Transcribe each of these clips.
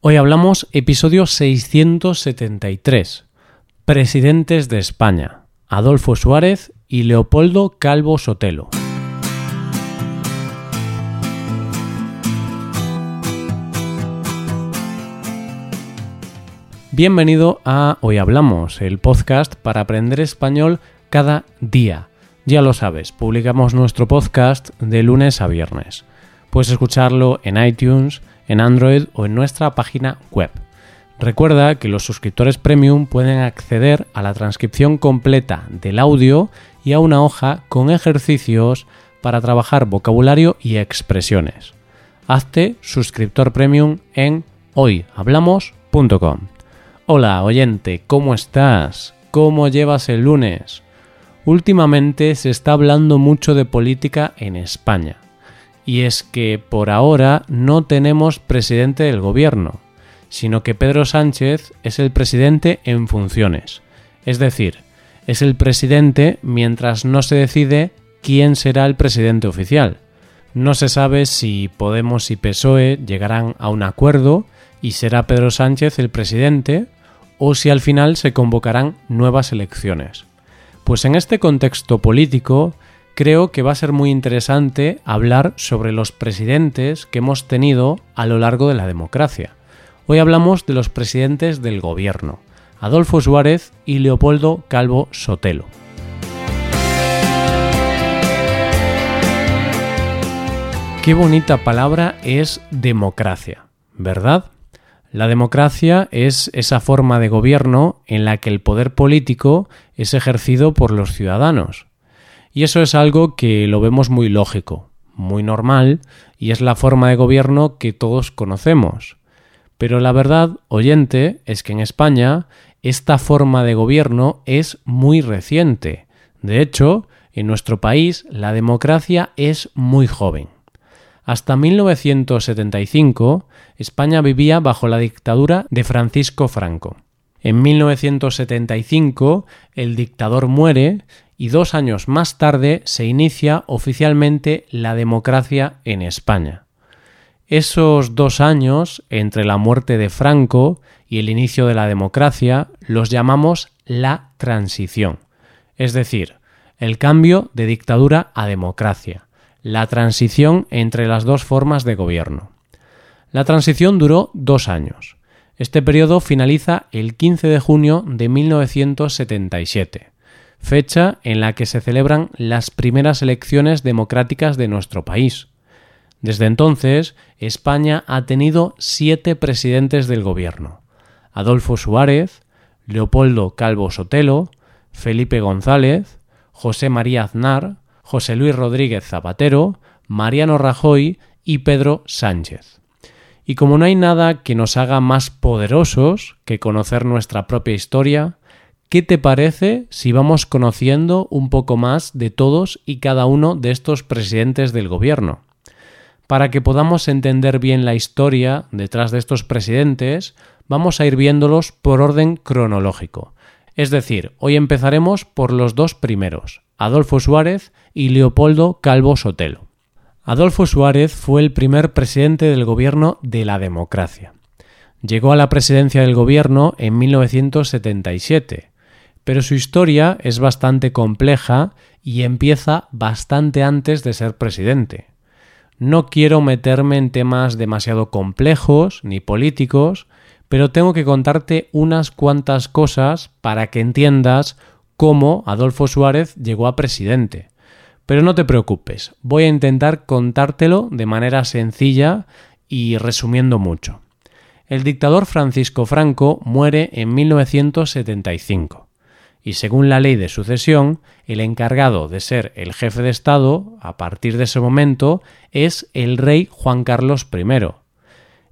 Hoy hablamos episodio 673. Presidentes de España. Adolfo Suárez y Leopoldo Calvo Sotelo. Bienvenido a Hoy Hablamos, el podcast para aprender español cada día. Ya lo sabes, publicamos nuestro podcast de lunes a viernes. Puedes escucharlo en iTunes, en Android o en nuestra página web. Recuerda que los suscriptores premium pueden acceder a la transcripción completa del audio y a una hoja con ejercicios para trabajar vocabulario y expresiones. Hazte suscriptor premium en hoyhablamos.com. Hola oyente, ¿cómo estás? ¿Cómo llevas el lunes? Últimamente se está hablando mucho de política en España y es que por ahora no tenemos presidente del gobierno, sino que Pedro Sánchez es el presidente en funciones. Es decir, es el presidente mientras no se decide quién será el presidente oficial. No se sabe si Podemos y PSOE llegarán a un acuerdo y será Pedro Sánchez el presidente o si al final se convocarán nuevas elecciones. Pues en este contexto político creo que va a ser muy interesante hablar sobre los presidentes que hemos tenido a lo largo de la democracia. Hoy hablamos de los presidentes del gobierno, Adolfo Suárez y Leopoldo Calvo Sotelo. Qué bonita palabra es democracia, ¿verdad? La democracia es esa forma de gobierno en la que el poder político es ejercido por los ciudadanos, y eso es algo que lo vemos muy lógico, muy normal, y es la forma de gobierno que todos conocemos. Pero la verdad, oyente, es que en España esta forma de gobierno es muy reciente. De hecho, en nuestro país la democracia es muy joven. Hasta 1975, España vivía bajo la dictadura de Francisco Franco. En 1975, el dictador muere y dos años más tarde se inicia oficialmente la democracia en España. Esos dos años, entre la muerte de Franco y el inicio de la democracia, los llamamos la transición, es decir, el cambio de dictadura a democracia, la transición entre las dos formas de gobierno. La transición duró dos años. Este periodo finaliza el 15 de junio de 1977 fecha en la que se celebran las primeras elecciones democráticas de nuestro país. Desde entonces, España ha tenido siete presidentes del gobierno. Adolfo Suárez, Leopoldo Calvo Sotelo, Felipe González, José María Aznar, José Luis Rodríguez Zapatero, Mariano Rajoy y Pedro Sánchez. Y como no hay nada que nos haga más poderosos que conocer nuestra propia historia, ¿Qué te parece si vamos conociendo un poco más de todos y cada uno de estos presidentes del gobierno? Para que podamos entender bien la historia detrás de estos presidentes, vamos a ir viéndolos por orden cronológico. Es decir, hoy empezaremos por los dos primeros, Adolfo Suárez y Leopoldo Calvo Sotelo. Adolfo Suárez fue el primer presidente del gobierno de la democracia. Llegó a la presidencia del gobierno en 1977 pero su historia es bastante compleja y empieza bastante antes de ser presidente. No quiero meterme en temas demasiado complejos ni políticos, pero tengo que contarte unas cuantas cosas para que entiendas cómo Adolfo Suárez llegó a presidente. Pero no te preocupes, voy a intentar contártelo de manera sencilla y resumiendo mucho. El dictador Francisco Franco muere en 1975 y según la ley de sucesión, el encargado de ser el jefe de Estado, a partir de ese momento, es el rey Juan Carlos I.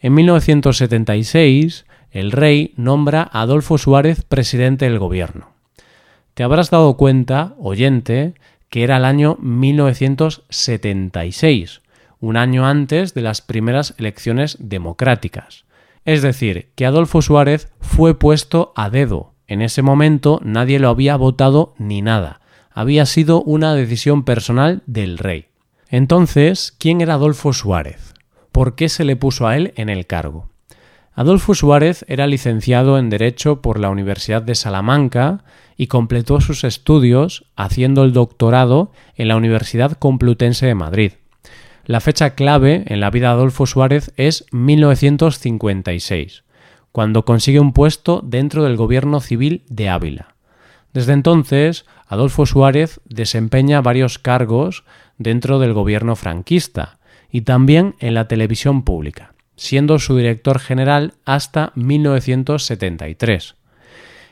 En 1976, el rey nombra a Adolfo Suárez presidente del gobierno. Te habrás dado cuenta, oyente, que era el año 1976, un año antes de las primeras elecciones democráticas. Es decir, que Adolfo Suárez fue puesto a dedo, en ese momento nadie lo había votado ni nada. Había sido una decisión personal del rey. Entonces, ¿quién era Adolfo Suárez? ¿Por qué se le puso a él en el cargo? Adolfo Suárez era licenciado en Derecho por la Universidad de Salamanca y completó sus estudios haciendo el doctorado en la Universidad Complutense de Madrid. La fecha clave en la vida de Adolfo Suárez es 1956, cuando consigue un puesto dentro del gobierno civil de Ávila. Desde entonces, Adolfo Suárez desempeña varios cargos dentro del gobierno franquista y también en la televisión pública siendo su director general hasta 1973.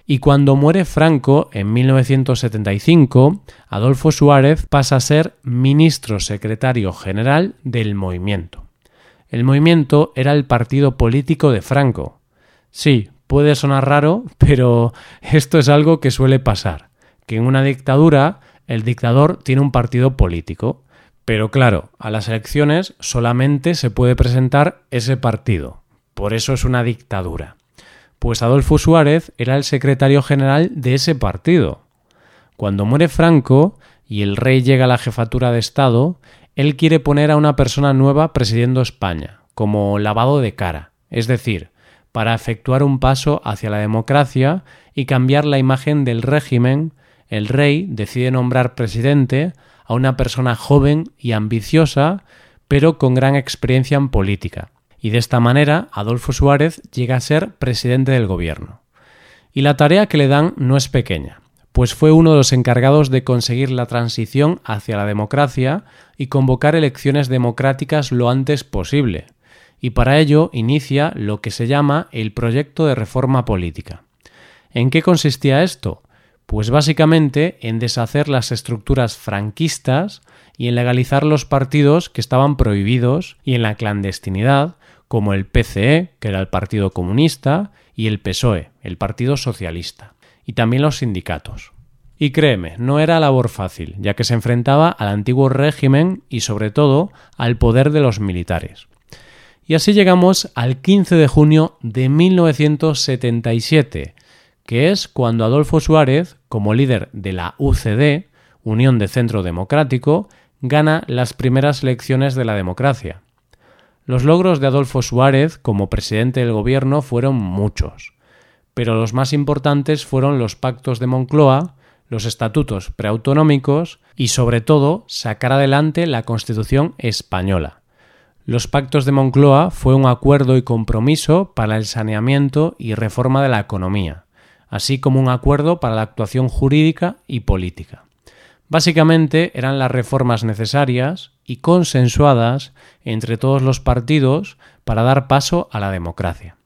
Y cuando muere Franco en 1975, Adolfo Suárez pasa a ser ministro secretario general del movimiento. El movimiento era el partido político de Franco. Sí, puede sonar raro, pero esto es algo que suele pasar, que en una dictadura el dictador tiene un partido político pero claro, a las elecciones solamente se puede presentar ese partido. Por eso es una dictadura. Pues Adolfo Suárez era el secretario general de ese partido. Cuando muere Franco y el rey llega a la jefatura de Estado, él quiere poner a una persona nueva presidiendo España, como lavado de cara, es decir, para efectuar un paso hacia la democracia y cambiar la imagen del régimen, el rey decide nombrar presidente a una persona joven y ambiciosa, pero con gran experiencia en política. Y de esta manera Adolfo Suárez llega a ser presidente del gobierno. Y la tarea que le dan no es pequeña, pues fue uno de los encargados de conseguir la transición hacia la democracia y convocar elecciones democráticas lo antes posible, y para ello inicia lo que se llama el proyecto de reforma política. ¿En qué consistía esto? Pues básicamente en deshacer las estructuras franquistas y en legalizar los partidos que estaban prohibidos y en la clandestinidad, como el PCE, que era el Partido Comunista, y el PSOE, el Partido Socialista, y también los sindicatos. Y créeme, no era labor fácil, ya que se enfrentaba al antiguo régimen y sobre todo al poder de los militares. Y así llegamos al 15 de junio de 1977, que es cuando Adolfo Suárez, como líder de la UCD, Unión de Centro Democrático, gana las primeras elecciones de la democracia. Los logros de Adolfo Suárez como presidente del gobierno fueron muchos, pero los más importantes fueron los pactos de Moncloa, los estatutos preautonómicos y sobre todo sacar adelante la Constitución española. Los pactos de Moncloa fue un acuerdo y compromiso para el saneamiento y reforma de la economía así como un acuerdo para la actuación jurídica y política. Básicamente eran las reformas necesarias y consensuadas entre todos los partidos para dar paso a la democracia.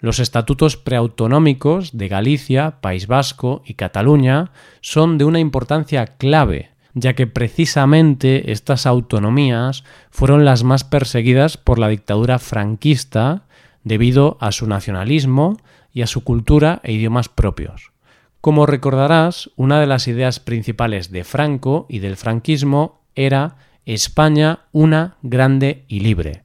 Los estatutos preautonómicos de Galicia, País Vasco y Cataluña son de una importancia clave, ya que precisamente estas autonomías fueron las más perseguidas por la dictadura franquista debido a su nacionalismo y a su cultura e idiomas propios. Como recordarás, una de las ideas principales de Franco y del franquismo era España una, grande y libre.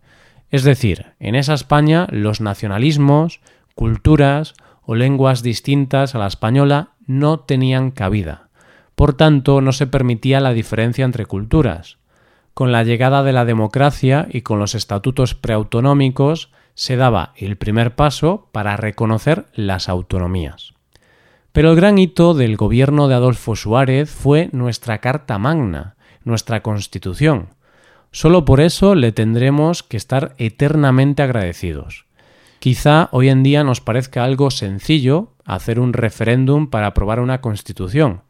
Es decir, en esa España los nacionalismos, culturas o lenguas distintas a la española no tenían cabida. Por tanto, no se permitía la diferencia entre culturas. Con la llegada de la democracia y con los estatutos preautonómicos, se daba el primer paso para reconocer las autonomías. Pero el gran hito del gobierno de Adolfo Suárez fue nuestra Carta Magna, nuestra Constitución. Solo por eso le tendremos que estar eternamente agradecidos. Quizá hoy en día nos parezca algo sencillo hacer un referéndum para aprobar una Constitución,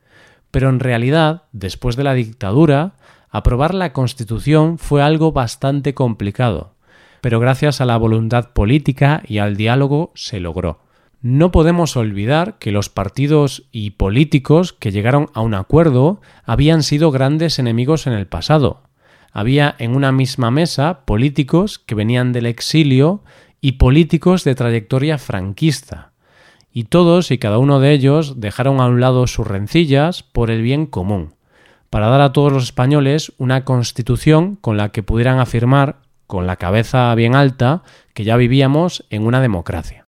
pero en realidad, después de la dictadura, aprobar la Constitución fue algo bastante complicado pero gracias a la voluntad política y al diálogo se logró. No podemos olvidar que los partidos y políticos que llegaron a un acuerdo habían sido grandes enemigos en el pasado. Había en una misma mesa políticos que venían del exilio y políticos de trayectoria franquista. Y todos y cada uno de ellos dejaron a un lado sus rencillas por el bien común, para dar a todos los españoles una constitución con la que pudieran afirmar con la cabeza bien alta, que ya vivíamos en una democracia.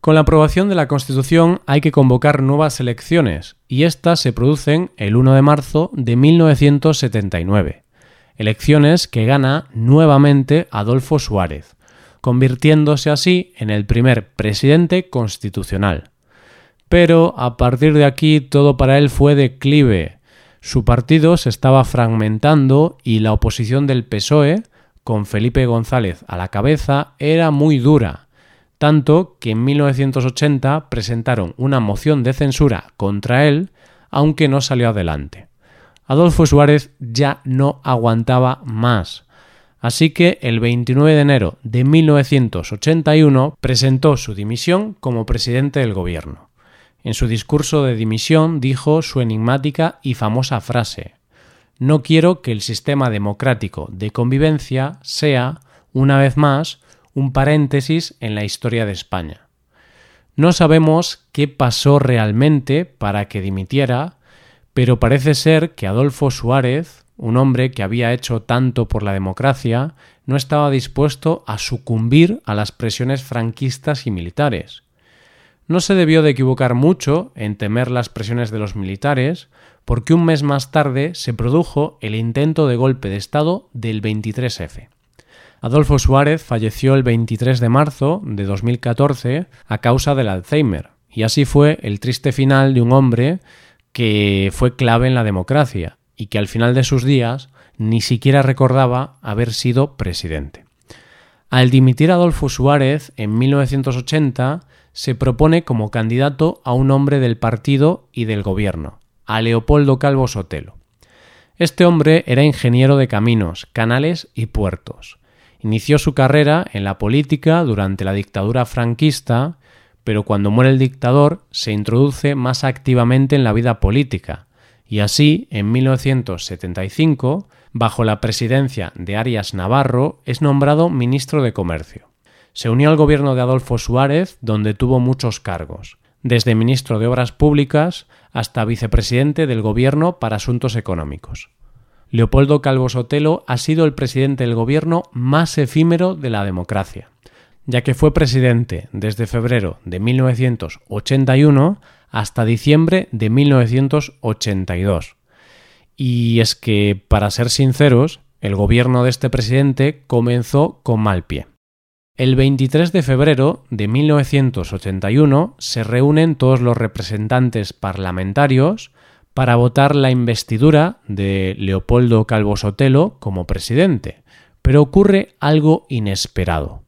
Con la aprobación de la Constitución hay que convocar nuevas elecciones, y estas se producen el 1 de marzo de 1979. Elecciones que gana nuevamente Adolfo Suárez, convirtiéndose así en el primer presidente constitucional. Pero a partir de aquí todo para él fue declive. Su partido se estaba fragmentando y la oposición del PSOE, con Felipe González a la cabeza, era muy dura, tanto que en 1980 presentaron una moción de censura contra él, aunque no salió adelante. Adolfo Suárez ya no aguantaba más. Así que el 29 de enero de 1981 presentó su dimisión como presidente del gobierno. En su discurso de dimisión dijo su enigmática y famosa frase No quiero que el sistema democrático de convivencia sea, una vez más, un paréntesis en la historia de España. No sabemos qué pasó realmente para que dimitiera, pero parece ser que Adolfo Suárez, un hombre que había hecho tanto por la democracia, no estaba dispuesto a sucumbir a las presiones franquistas y militares. No se debió de equivocar mucho en temer las presiones de los militares, porque un mes más tarde se produjo el intento de golpe de Estado del 23F. Adolfo Suárez falleció el 23 de marzo de 2014 a causa del Alzheimer, y así fue el triste final de un hombre que fue clave en la democracia y que al final de sus días ni siquiera recordaba haber sido presidente. Al dimitir Adolfo Suárez en 1980, se propone como candidato a un hombre del partido y del gobierno, a Leopoldo Calvo Sotelo. Este hombre era ingeniero de caminos, canales y puertos. Inició su carrera en la política durante la dictadura franquista pero cuando muere el dictador se introduce más activamente en la vida política, y así, en 1975, bajo la presidencia de Arias Navarro, es nombrado ministro de Comercio. Se unió al gobierno de Adolfo Suárez, donde tuvo muchos cargos, desde ministro de Obras Públicas hasta vicepresidente del Gobierno para Asuntos Económicos. Leopoldo Calvo Sotelo ha sido el presidente del gobierno más efímero de la democracia ya que fue presidente desde febrero de 1981 hasta diciembre de 1982. Y es que, para ser sinceros, el gobierno de este presidente comenzó con mal pie. El 23 de febrero de 1981 se reúnen todos los representantes parlamentarios para votar la investidura de Leopoldo Calvo Sotelo como presidente, pero ocurre algo inesperado.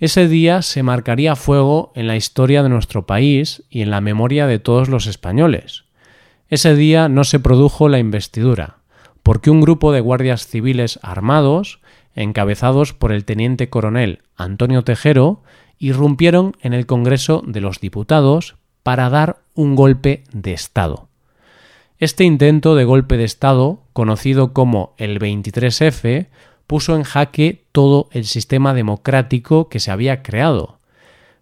Ese día se marcaría fuego en la historia de nuestro país y en la memoria de todos los españoles. Ese día no se produjo la investidura, porque un grupo de guardias civiles armados, encabezados por el teniente coronel Antonio Tejero, irrumpieron en el Congreso de los Diputados para dar un golpe de Estado. Este intento de golpe de Estado, conocido como el 23F, puso en jaque todo el sistema democrático que se había creado.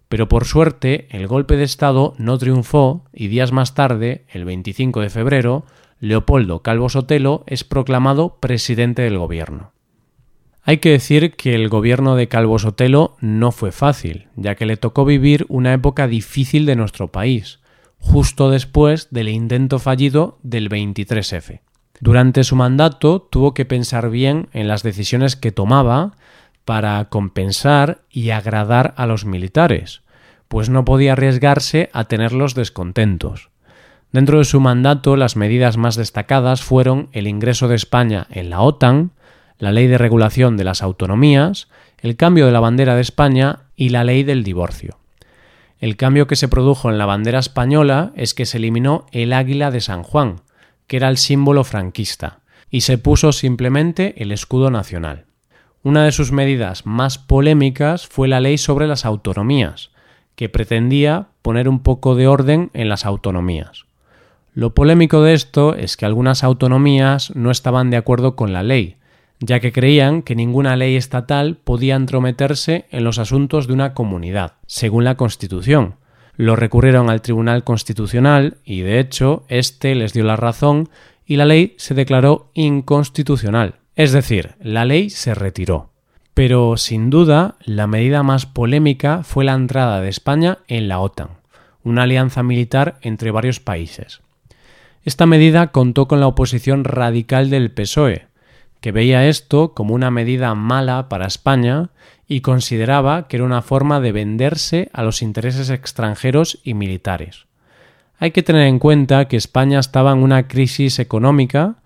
Pero por suerte el golpe de Estado no triunfó y días más tarde, el 25 de febrero, Leopoldo Calvo Sotelo es proclamado presidente del gobierno. Hay que decir que el gobierno de Calvo Sotelo no fue fácil, ya que le tocó vivir una época difícil de nuestro país, justo después del intento fallido del 23F. Durante su mandato tuvo que pensar bien en las decisiones que tomaba para compensar y agradar a los militares, pues no podía arriesgarse a tenerlos descontentos. Dentro de su mandato, las medidas más destacadas fueron el ingreso de España en la OTAN, la ley de regulación de las autonomías, el cambio de la bandera de España y la ley del divorcio. El cambio que se produjo en la bandera española es que se eliminó el águila de San Juan, que era el símbolo franquista, y se puso simplemente el escudo nacional. Una de sus medidas más polémicas fue la ley sobre las autonomías, que pretendía poner un poco de orden en las autonomías. Lo polémico de esto es que algunas autonomías no estaban de acuerdo con la ley, ya que creían que ninguna ley estatal podía entrometerse en los asuntos de una comunidad, según la Constitución, lo recurrieron al Tribunal Constitucional y, de hecho, éste les dio la razón y la ley se declaró inconstitucional. Es decir, la ley se retiró. Pero, sin duda, la medida más polémica fue la entrada de España en la OTAN, una alianza militar entre varios países. Esta medida contó con la oposición radical del PSOE, que veía esto como una medida mala para España y consideraba que era una forma de venderse a los intereses extranjeros y militares. Hay que tener en cuenta que España estaba en una crisis económica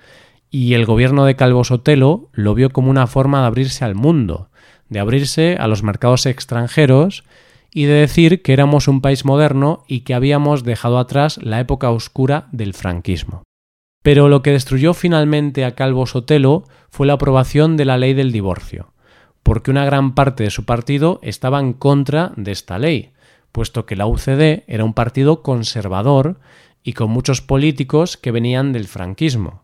y el gobierno de Calvo Sotelo lo vio como una forma de abrirse al mundo, de abrirse a los mercados extranjeros y de decir que éramos un país moderno y que habíamos dejado atrás la época oscura del franquismo. Pero lo que destruyó finalmente a Calvo Sotelo fue la aprobación de la ley del divorcio, porque una gran parte de su partido estaba en contra de esta ley, puesto que la UCD era un partido conservador y con muchos políticos que venían del franquismo.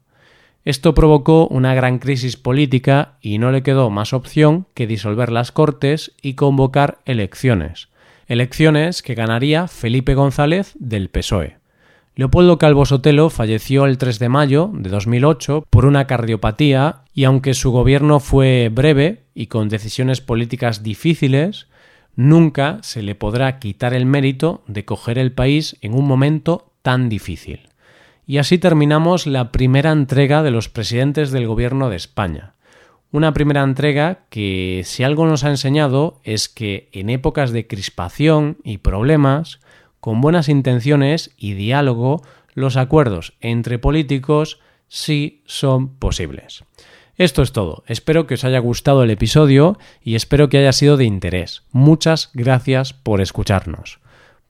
Esto provocó una gran crisis política y no le quedó más opción que disolver las Cortes y convocar elecciones, elecciones que ganaría Felipe González del PSOE. Leopoldo Calvo Sotelo falleció el 3 de mayo de 2008 por una cardiopatía y aunque su gobierno fue breve y con decisiones políticas difíciles, nunca se le podrá quitar el mérito de coger el país en un momento tan difícil. Y así terminamos la primera entrega de los presidentes del gobierno de España. Una primera entrega que si algo nos ha enseñado es que en épocas de crispación y problemas, con buenas intenciones y diálogo, los acuerdos entre políticos sí son posibles. Esto es todo. Espero que os haya gustado el episodio y espero que haya sido de interés. Muchas gracias por escucharnos.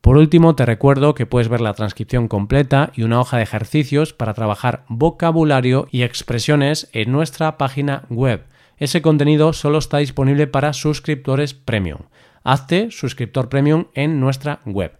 Por último, te recuerdo que puedes ver la transcripción completa y una hoja de ejercicios para trabajar vocabulario y expresiones en nuestra página web. Ese contenido solo está disponible para suscriptores premium. Hazte suscriptor premium en nuestra web